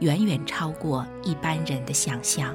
远远超过一般人的想象。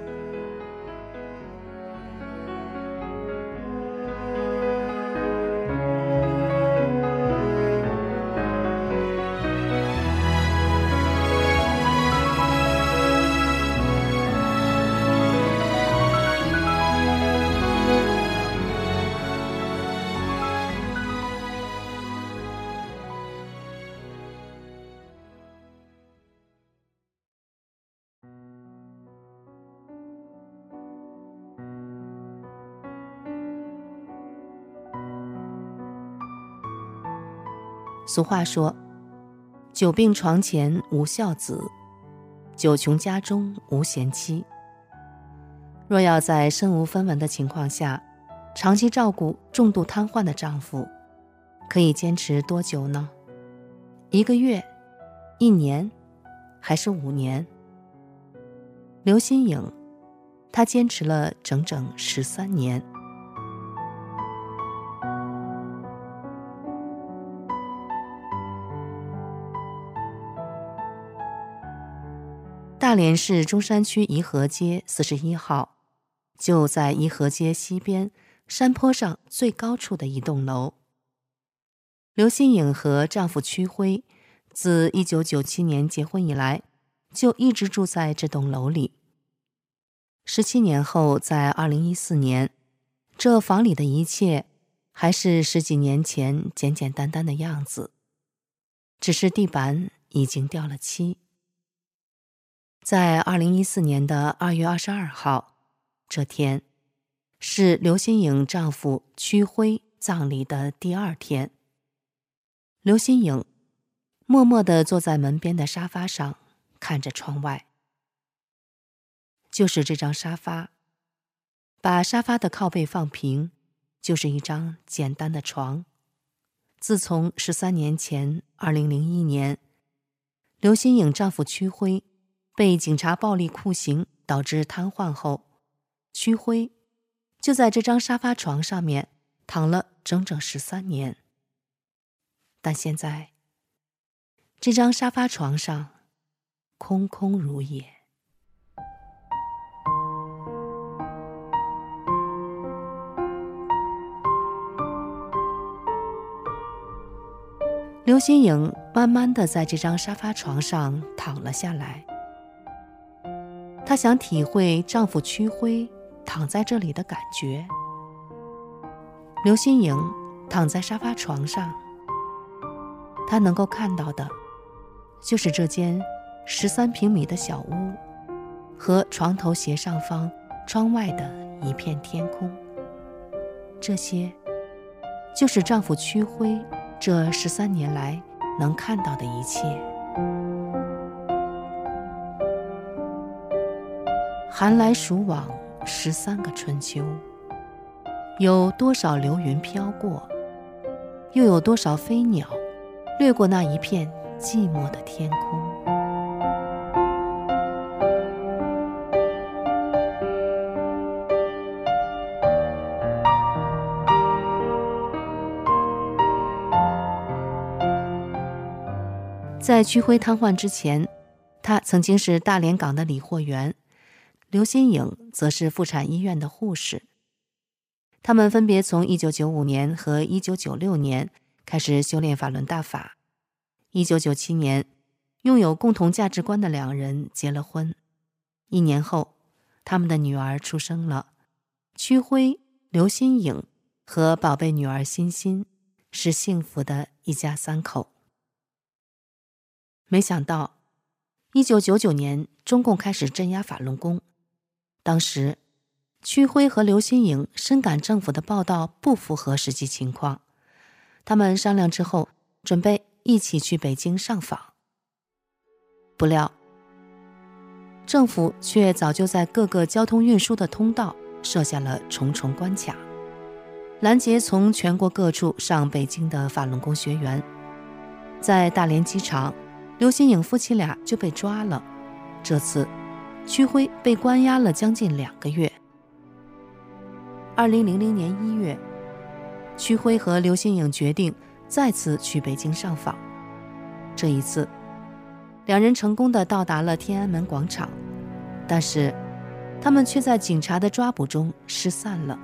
俗话说：“久病床前无孝子，久穷家中无贤妻。”若要在身无分文的情况下，长期照顾重度瘫痪的丈夫，可以坚持多久呢？一个月、一年，还是五年？刘新颖，她坚持了整整十三年。大连市中山区颐和街四十一号，就在颐和街西边山坡上最高处的一栋楼。刘新颖和丈夫屈辉自一九九七年结婚以来，就一直住在这栋楼里。十七年后，在二零一四年，这房里的一切还是十几年前简简单单的样子，只是地板已经掉了漆。在二零一四年的二月二十二号，这天是刘新颖丈夫屈辉葬礼的第二天。刘新颖默默地坐在门边的沙发上，看着窗外。就是这张沙发，把沙发的靠背放平，就是一张简单的床。自从十三年前，二零零一年，刘新颖丈夫屈辉。被警察暴力酷刑导致瘫痪后，屈辉就在这张沙发床上面躺了整整十三年。但现在，这张沙发床上空空如也。刘新颖慢慢的在这张沙发床上躺了下来。她想体会丈夫屈辉躺在这里的感觉。刘新颖躺在沙发床上，她能够看到的，就是这间十三平米的小屋，和床头斜上方窗外的一片天空。这些，就是丈夫屈辉这十三年来能看到的一切。寒来暑往，十三个春秋，有多少流云飘过，又有多少飞鸟掠过那一片寂寞的天空？在屈辉瘫痪之前，他曾经是大连港的理货员。刘新颖则是妇产医院的护士。他们分别从一九九五年和一九九六年开始修炼法轮大法。一九九七年，拥有共同价值观的两人结了婚。一年后，他们的女儿出生了。屈辉、刘新颖和宝贝女儿欣欣是幸福的一家三口。没想到，一九九九年，中共开始镇压法轮功。当时，屈辉和刘新颖深感政府的报道不符合实际情况，他们商量之后，准备一起去北京上访。不料，政府却早就在各个交通运输的通道设下了重重关卡，拦截从全国各处上北京的法轮功学员。在大连机场，刘新颖夫妻俩就被抓了。这次，屈辉被关押了将近两个月。二零零零年一月，屈辉和刘新颖决定再次去北京上访。这一次，两人成功的到达了天安门广场，但是他们却在警察的抓捕中失散了。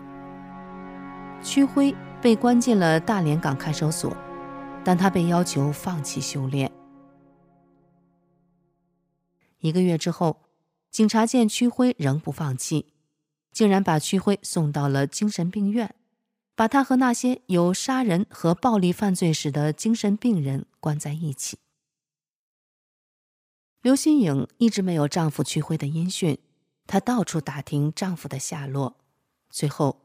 屈辉被关进了大连港看守所，但他被要求放弃修炼。一个月之后，警察见屈辉仍不放弃，竟然把屈辉送到了精神病院，把他和那些有杀人和暴力犯罪史的精神病人关在一起。刘新颖一直没有丈夫屈辉的音讯，她到处打听丈夫的下落。最后，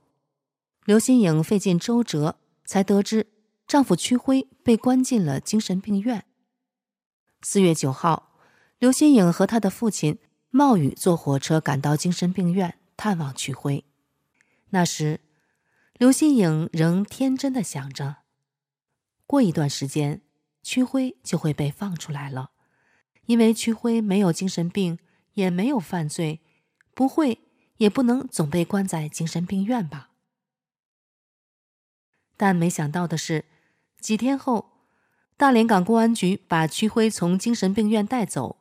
刘新颖费尽周折，才得知丈夫屈辉被关进了精神病院。四月九号，刘新颖和她的父亲冒雨坐火车赶到精神病院探望屈辉。那时，刘新颖仍天真的想着，过一段时间，屈辉就会被放出来了。因为屈辉没有精神病，也没有犯罪，不会，也不能总被关在精神病院吧。但没想到的是，几天后，大连港公安局把屈辉从精神病院带走，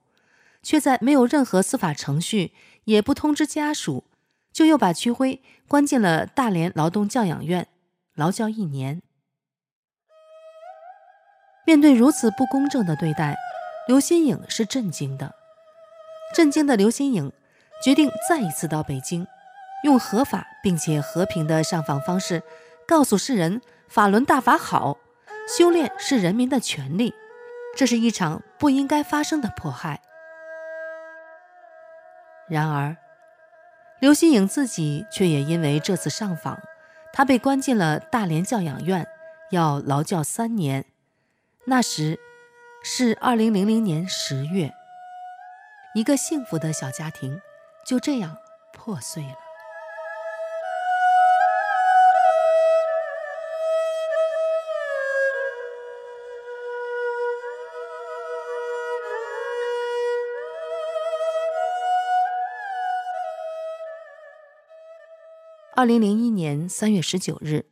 却在没有任何司法程序，也不通知家属，就又把屈辉关进了大连劳动教养院，劳教一年。面对如此不公正的对待，刘新颖是震惊的，震惊的刘新颖决定再一次到北京，用合法并且和平的上访方式，告诉世人法轮大法好，修炼是人民的权利，这是一场不应该发生的迫害。然而，刘新颖自己却也因为这次上访，她被关进了大连教养院，要劳教三年。那时。是二零零零年十月，一个幸福的小家庭就这样破碎了。二零零一年三月十九日，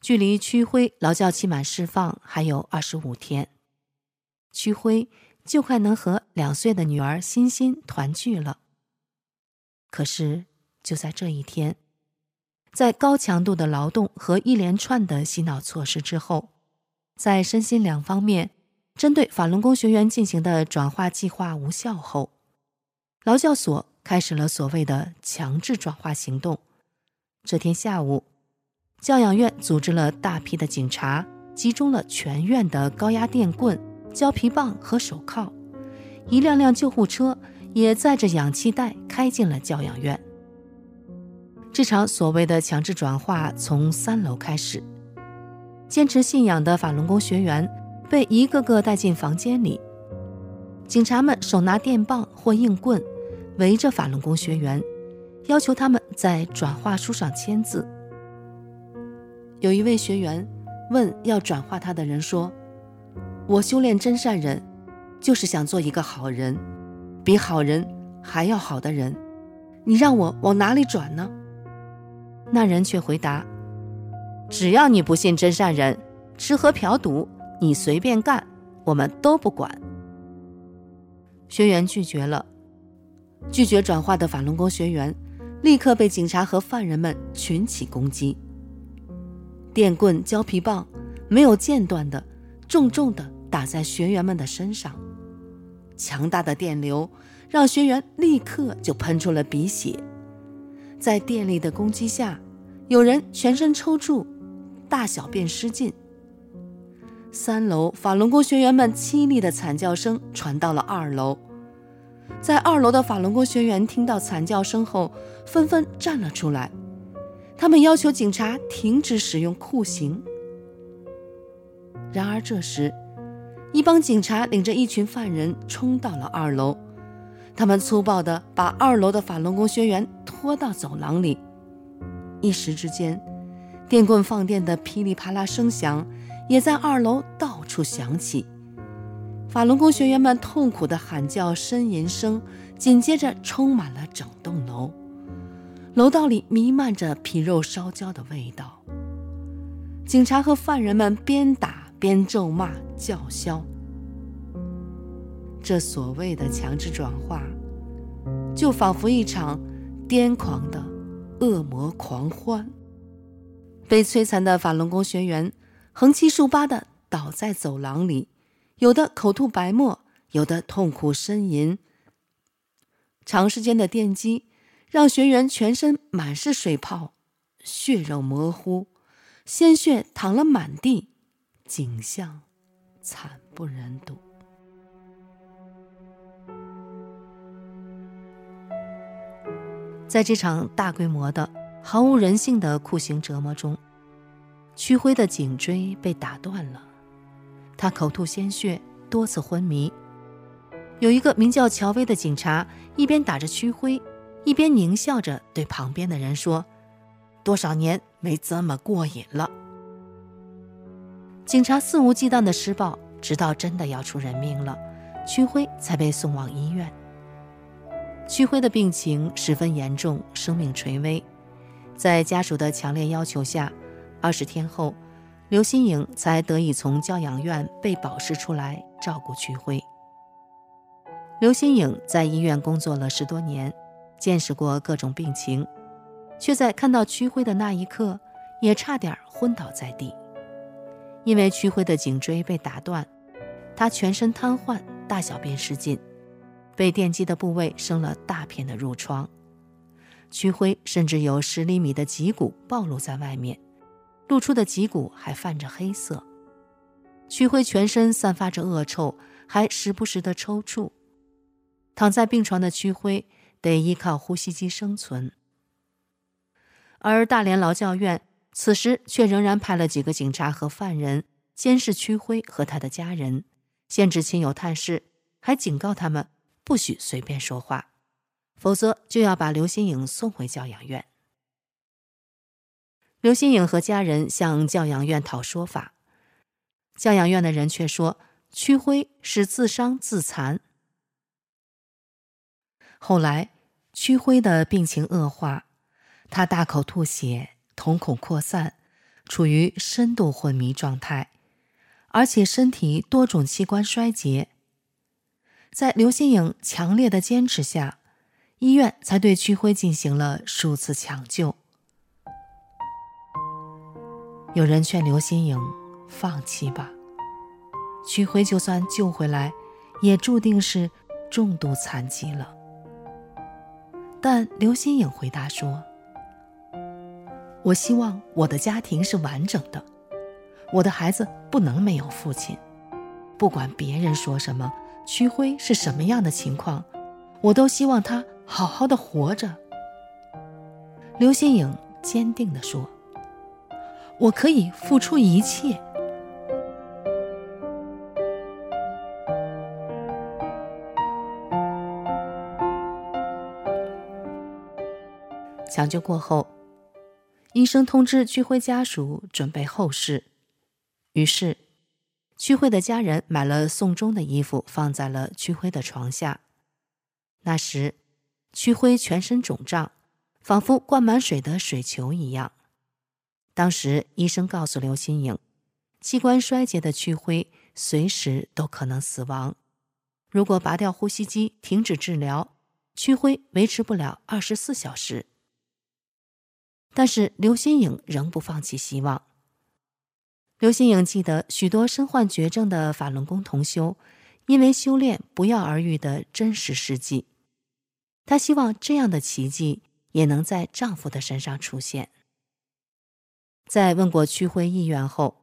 距离屈辉劳教期满释放还有二十五天。屈辉就快能和两岁的女儿欣欣团聚了。可是就在这一天，在高强度的劳动和一连串的洗脑措施之后，在身心两方面针对法轮功学员进行的转化计划无效后，劳教所开始了所谓的强制转化行动。这天下午，教养院组织了大批的警察，集中了全院的高压电棍。胶皮棒和手铐，一辆辆救护车也载着氧气袋开进了教养院。这场所谓的强制转化从三楼开始，坚持信仰的法轮功学员被一个个带进房间里，警察们手拿电棒或硬棍，围着法轮功学员，要求他们在转化书上签字。有一位学员问要转化他的人说。我修炼真善人，就是想做一个好人，比好人还要好的人。你让我往哪里转呢？那人却回答：“只要你不信真善人，吃喝嫖赌你随便干，我们都不管。”学员拒绝了，拒绝转化的法轮功学员立刻被警察和犯人们群起攻击，电棍、胶皮棒没有间断的，重重的。打在学员们的身上，强大的电流让学员立刻就喷出了鼻血。在电力的攻击下，有人全身抽搐，大小便失禁。三楼法轮功学员们凄厉的惨叫声传到了二楼，在二楼的法轮功学员听到惨叫声后，纷纷站了出来，他们要求警察停止使用酷刑。然而这时，一帮警察领着一群犯人冲到了二楼，他们粗暴地把二楼的法轮功学员拖到走廊里，一时之间，电棍放电的噼里啪啦声响也在二楼到处响起。法轮功学员们痛苦的喊叫、呻吟声，紧接着充满了整栋楼。楼道里弥漫着皮肉烧焦的味道。警察和犯人们边打边咒骂、叫嚣。这所谓的强制转化，就仿佛一场癫狂的恶魔狂欢。被摧残的法轮功学员横七竖八地倒在走廊里，有的口吐白沫，有的痛苦呻吟。长时间的电击让学员全身满是水泡，血肉模糊，鲜血淌了满地，景象惨不忍睹。在这场大规模的、毫无人性的酷刑折磨中，屈辉的颈椎被打断了，他口吐鲜血，多次昏迷。有一个名叫乔威的警察，一边打着屈辉，一边狞笑着对旁边的人说：“多少年没这么过瘾了。”警察肆无忌惮的施暴，直到真的要出人命了，屈辉才被送往医院。屈辉的病情十分严重，生命垂危。在家属的强烈要求下，二十天后，刘新颖才得以从教养院被保释出来照顾屈辉。刘新颖在医院工作了十多年，见识过各种病情，却在看到屈辉的那一刻，也差点昏倒在地。因为屈辉的颈椎被打断，他全身瘫痪，大小便失禁。被电击的部位生了大片的褥疮，屈辉甚至有十厘米的脊骨暴露在外面，露出的脊骨还泛着黑色。屈辉全身散发着恶臭，还时不时的抽搐。躺在病床的屈辉得依靠呼吸机生存，而大连劳教院此时却仍然派了几个警察和犯人监视屈辉和他的家人，限制亲友探视，还警告他们。不许随便说话，否则就要把刘新颖送回教养院。刘新颖和家人向教养院讨说法，教养院的人却说屈辉是自伤自残。后来，屈辉的病情恶化，他大口吐血，瞳孔扩散，处于深度昏迷状态，而且身体多种器官衰竭。在刘新颖强烈的坚持下，医院才对屈辉进行了数次抢救。有人劝刘新颖放弃吧，屈辉就算救回来，也注定是重度残疾了。但刘新颖回答说：“我希望我的家庭是完整的，我的孩子不能没有父亲，不管别人说什么。”屈辉是什么样的情况，我都希望他好好的活着。刘新颖坚定地说：“我可以付出一切。”抢救过后，医生通知屈辉家属准备后事，于是。屈辉的家人买了送终的衣服，放在了屈辉的床下。那时，屈辉全身肿胀，仿佛灌满水的水球一样。当时，医生告诉刘新颖，器官衰竭的屈辉随时都可能死亡。如果拔掉呼吸机，停止治疗，屈辉维持不了二十四小时。但是，刘新颖仍不放弃希望。刘新颖记得许多身患绝症的法轮功同修，因为修炼不药而愈的真实事迹。她希望这样的奇迹也能在丈夫的身上出现。在问过屈辉意愿后，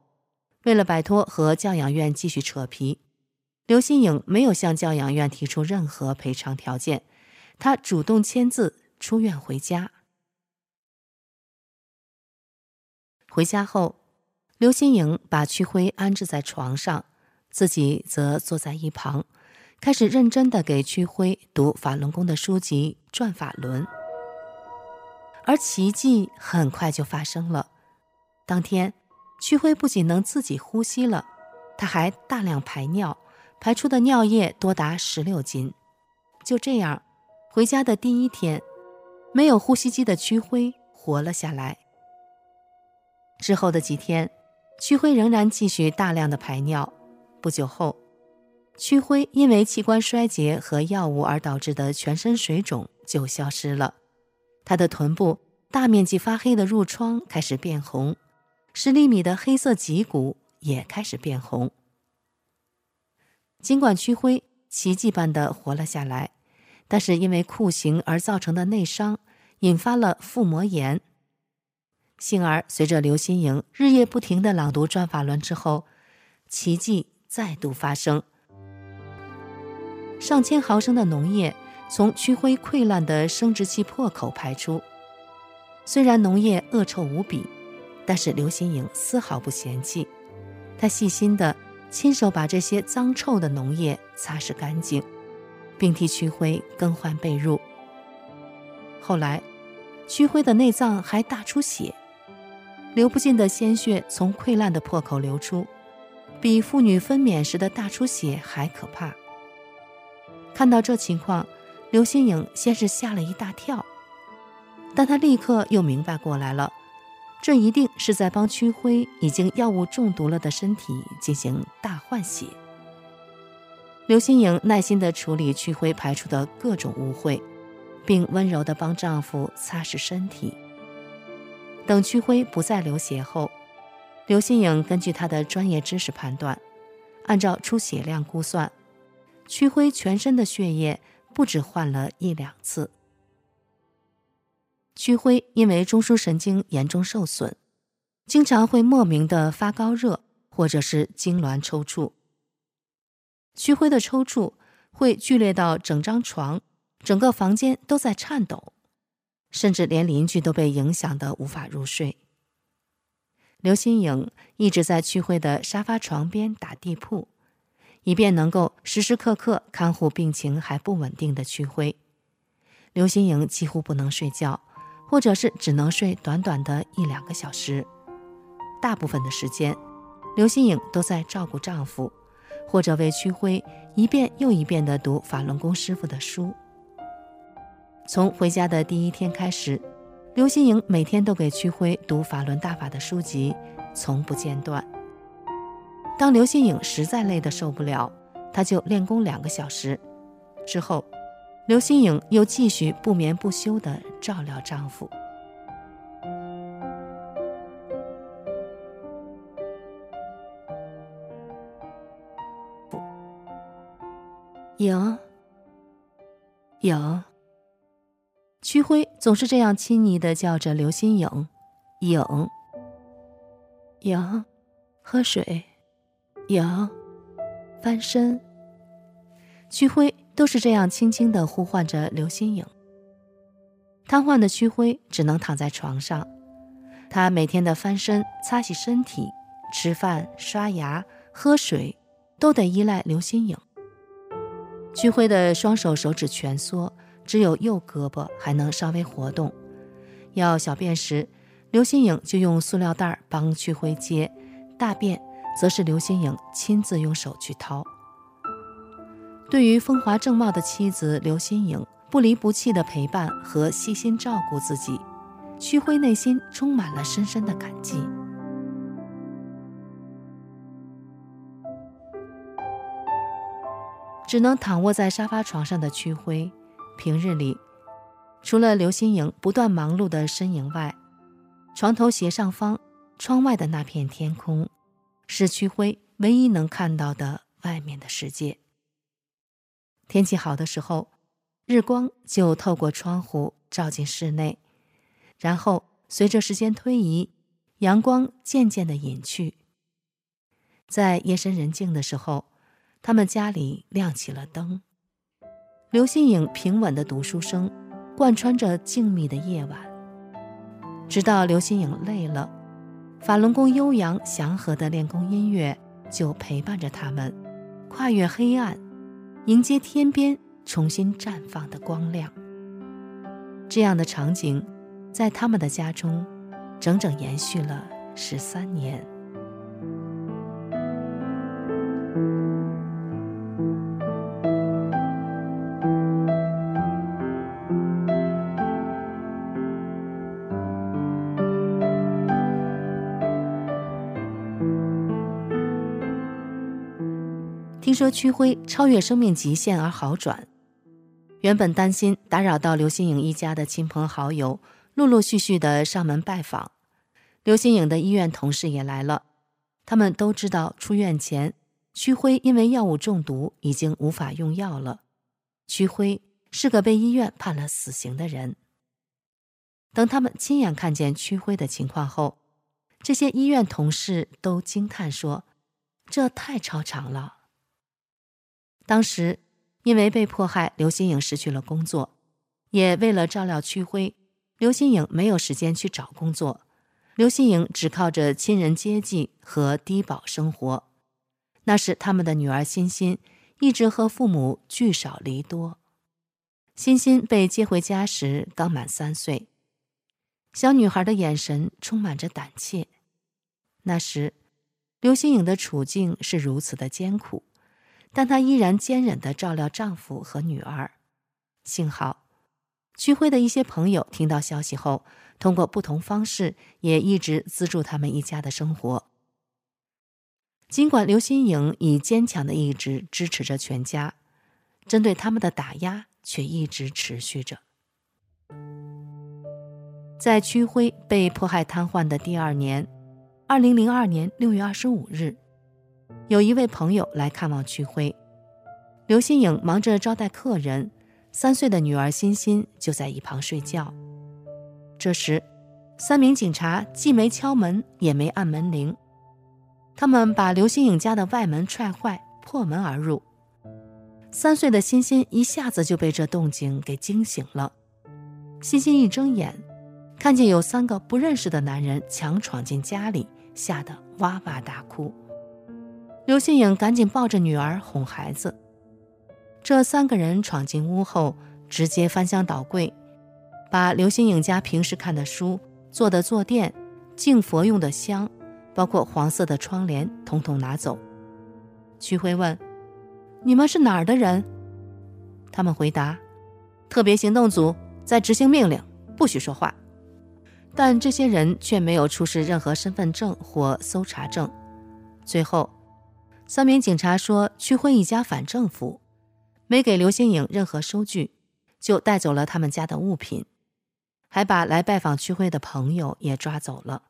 为了摆脱和教养院继续扯皮，刘新颖没有向教养院提出任何赔偿条件，她主动签字出院回家。回家后。刘新颖把屈辉安置在床上，自己则坐在一旁，开始认真地给区辉读法轮功的书籍《转法轮》，而奇迹很快就发生了。当天，屈辉不仅能自己呼吸了，他还大量排尿，排出的尿液多达十六斤。就这样，回家的第一天，没有呼吸机的屈辉活了下来。之后的几天，屈辉仍然继续大量的排尿。不久后，屈辉因为器官衰竭和药物而导致的全身水肿就消失了，他的臀部大面积发黑的褥疮开始变红，十厘米的黑色脊骨也开始变红。尽管区辉奇迹般的活了下来，但是因为酷刑而造成的内伤，引发了腹膜炎。幸而随着刘心颖日夜不停的朗读《转法轮》之后，奇迹再度发生。上千毫升的脓液从区辉溃烂的生殖器破口排出，虽然脓液恶臭无比，但是刘心颖丝毫不嫌弃，她细心地亲手把这些脏臭的脓液擦拭干净，并替屈辉更换被褥。后来，屈辉的内脏还大出血，流不尽的鲜血从溃烂的破口流出，比妇女分娩时的大出血还可怕。看到这情况，刘心颖先是吓了一大跳，但她立刻又明白过来了，这一定是在帮区辉已经药物中毒了的身体进行大换血。刘心颖耐心地处理区辉排出的各种污秽，并温柔地帮丈夫擦拭身体。等区辉不再流血后，刘心颖根据她的专业知识判断，按照出血量估算。区辉全身的血液不止换了一两次。区辉因为中枢神经严重受损，经常会莫名的发高热，或者是痉挛抽搐。区辉的抽搐会剧烈到整张床、整个房间都在颤抖，甚至连邻居都被影响的无法入睡。刘心颖一直在区辉的沙发床边打地铺。以便能够时时刻刻看护病情还不稳定的区辉，刘心颖几乎不能睡觉，或者是只能睡短短的一两个小时。大部分的时间，刘心颖都在照顾丈夫，或者为区辉一遍又一遍地读法轮功师傅的书。从回家的第一天开始，刘心颖每天都给区辉读法轮大法的书籍，从不间断。当刘心颖实在累得受不了，她就练功两个小时。之后，刘心颖又继续不眠不休地照料丈夫。颖，颖，区辉总是这样亲昵地叫着刘心颖，颖，颖，喝水。颖，翻身。区辉都是这样轻轻地呼唤着刘心颖。瘫痪的屈辉只能躺在床上，他每天的翻身、擦洗身体、吃饭、刷牙、喝水，都得依赖刘心颖。屈辉的双手手指蜷缩，只有右胳膊还能稍微活动。要小便时，刘心颖就用塑料袋帮屈辉接大便。则是刘心颖亲自用手去掏。对于风华正茂的妻子刘心颖不离不弃的陪伴和细心照顾自己，屈辉内心充满了深深的感激。只能躺卧在沙发床上的屈辉，平日里除了刘心颖不断忙碌的身影外，床头斜上方窗外的那片天空。是屈辉唯一能看到的外面的世界。天气好的时候，日光就透过窗户照进室内，然后随着时间推移，阳光渐渐的隐去。在夜深人静的时候，他们家里亮起了灯。刘心颖平稳的读书声贯穿着静谧的夜晚，直到刘心颖累了。法轮功悠扬祥和的练功音乐就陪伴着他们，跨越黑暗，迎接天边重新绽放的光亮。这样的场景，在他们的家中，整整延续了十三年。说区徽超越生命极限而好转，原本担心打扰到刘新颖一家的亲朋好友，陆陆续续的上门拜访。刘新颖的医院同事也来了，他们都知道出院前区徽因为药物中毒已经无法用药了。区徽是个被医院判了死刑的人。等他们亲眼看见区徽的情况后，这些医院同事都惊叹说：“这太超常了。”当时，因为被迫害，刘新颖失去了工作，也为了照料区辉，刘新颖没有时间去找工作。刘新颖只靠着亲人接济和低保生活。那时，他们的女儿欣欣一直和父母聚少离多。欣欣被接回家时刚满三岁，小女孩的眼神充满着胆怯。那时，刘新颖的处境是如此的艰苦。但她依然坚忍地照料丈夫和女儿。幸好，区辉的一些朋友听到消息后，通过不同方式也一直资助他们一家的生活。尽管刘新颖以坚强的意志支持着全家，针对他们的打压却一直持续着。在区辉被迫害瘫痪的第二年，二零零二年六月二十五日。有一位朋友来看望区辉，刘新颖忙着招待客人，三岁的女儿欣欣就在一旁睡觉。这时，三名警察既没敲门，也没按门铃，他们把刘新颖家的外门踹坏，破门而入。三岁的欣欣一下子就被这动静给惊醒了。欣欣一睁眼，看见有三个不认识的男人强闯进家里，吓得哇哇大哭。刘新颖赶紧抱着女儿哄孩子。这三个人闯进屋后，直接翻箱倒柜，把刘新颖家平时看的书、做的坐垫、敬佛用的香，包括黄色的窗帘，统统拿走。区辉问：“你们是哪儿的人？”他们回答：“特别行动组在执行命令，不许说话。”但这些人却没有出示任何身份证或搜查证。最后。三名警察说：“区徽一家反政府，没给刘新颖任何收据，就带走了他们家的物品，还把来拜访区徽的朋友也抓走了。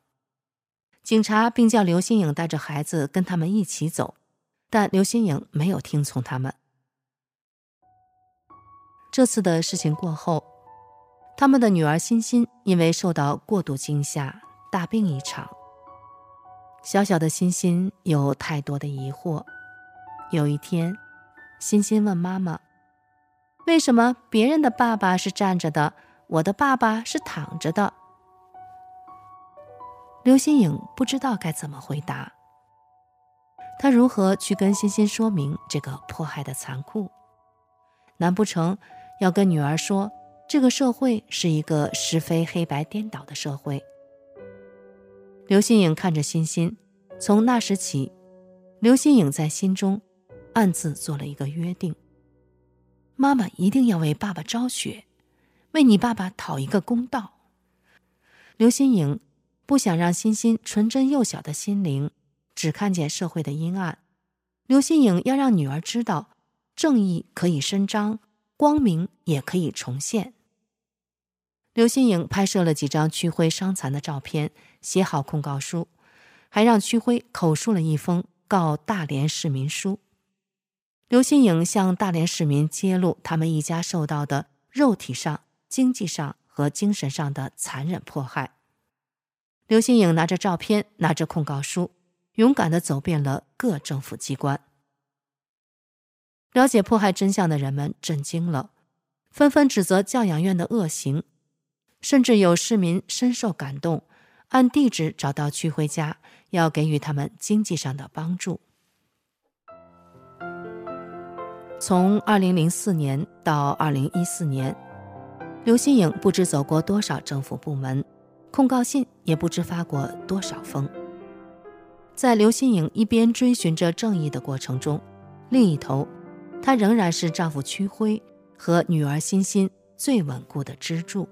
警察并叫刘新颖带着孩子跟他们一起走，但刘新颖没有听从他们。这次的事情过后，他们的女儿欣欣因为受到过度惊吓，大病一场。”小小的欣欣有太多的疑惑。有一天，欣欣问妈妈：“为什么别人的爸爸是站着的，我的爸爸是躺着的？”刘新颖不知道该怎么回答。她如何去跟欣欣说明这个迫害的残酷？难不成要跟女儿说，这个社会是一个是非黑白颠倒的社会？刘新颖看着欣欣，从那时起，刘新颖在心中暗自做了一个约定：妈妈一定要为爸爸昭雪，为你爸爸讨一个公道。刘新颖不想让欣欣纯真幼小的心灵只看见社会的阴暗，刘新颖要让女儿知道，正义可以伸张，光明也可以重现。刘新颖拍摄了几张区徽伤残的照片，写好控告书，还让屈辉口述了一封告大连市民书。刘新颖向大连市民揭露他们一家受到的肉体上、经济上和精神上的残忍迫害。刘新颖拿着照片，拿着控告书，勇敢地走遍了各政府机关。了解迫害真相的人们震惊了，纷纷指责教养院的恶行。甚至有市民深受感动，按地址找到区辉家，要给予他们经济上的帮助。从2004年到2014年，刘新颖不知走过多少政府部门，控告信也不知发过多少封。在刘新颖一边追寻着正义的过程中，另一头，她仍然是丈夫屈辉和女儿欣欣最稳固的支柱。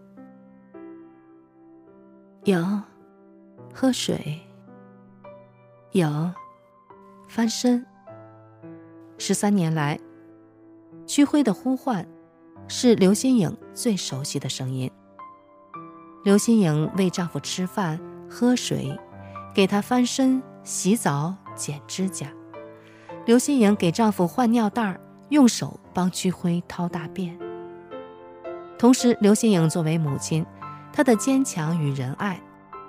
有，喝水。有，翻身。十三年来，屈辉的呼唤是刘新颖最熟悉的声音。刘新颖为丈夫吃饭、喝水，给他翻身、洗澡、剪指甲。刘新颖给丈夫换尿袋，用手帮屈辉掏大便。同时，刘新颖作为母亲，她的坚强与仁爱，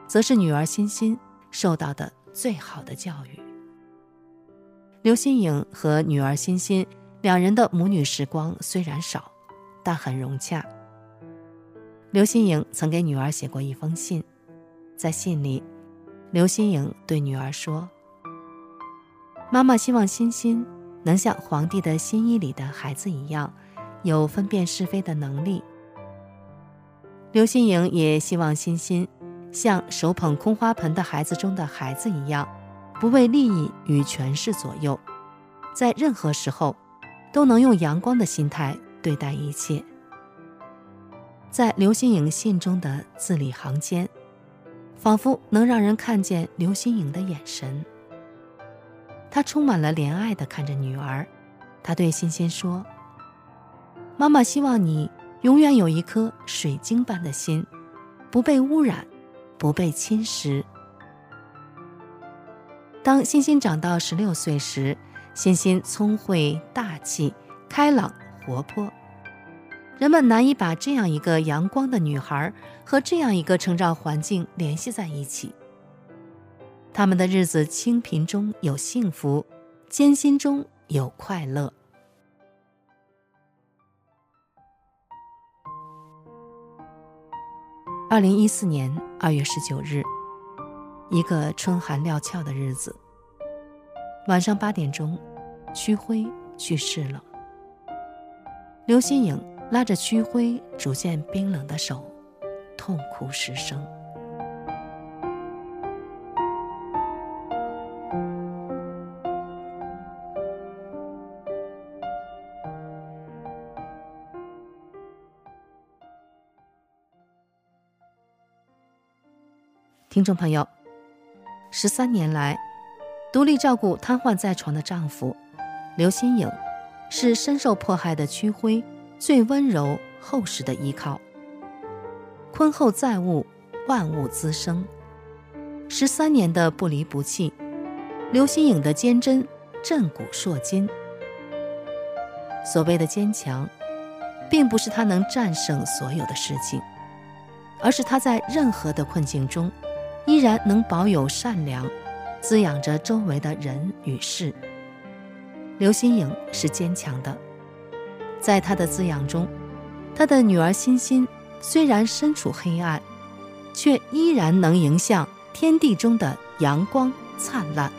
则是女儿欣欣受到的最好的教育。刘新颖和女儿欣欣两人的母女时光虽然少，但很融洽。刘新颖曾给女儿写过一封信，在信里，刘新颖对女儿说：“妈妈希望欣欣能像皇帝的新衣里的孩子一样，有分辨是非的能力。”刘新颖也希望欣欣像手捧空花盆的孩子中的孩子一样。不为利益与权势左右，在任何时候都能用阳光的心态对待一切。在刘新颖信中的字里行间，仿佛能让人看见刘新颖的眼神。她充满了怜爱的看着女儿，她对欣欣说：“妈妈希望你永远有一颗水晶般的心，不被污染，不被侵蚀。”当欣欣长到十六岁时，欣欣聪慧、大气、开朗、活泼，人们难以把这样一个阳光的女孩和这样一个成长环境联系在一起。他们的日子清贫中有幸福，艰辛中有快乐。二零一四年二月十九日。一个春寒料峭的日子，晚上八点钟，屈辉去世了。刘新颖拉着屈辉逐渐冰冷的手，痛哭失声。听众朋友。十三年来，独立照顾瘫痪在床的丈夫刘新颖，是深受迫害的屈辉最温柔厚实的依靠。坤厚载物，万物滋生。十三年的不离不弃，刘新颖的坚贞震古烁今。所谓的坚强，并不是她能战胜所有的事情，而是她在任何的困境中。依然能保有善良，滋养着周围的人与事。刘心颖是坚强的，在她的滋养中，她的女儿欣欣虽然身处黑暗，却依然能迎向天地中的阳光灿烂。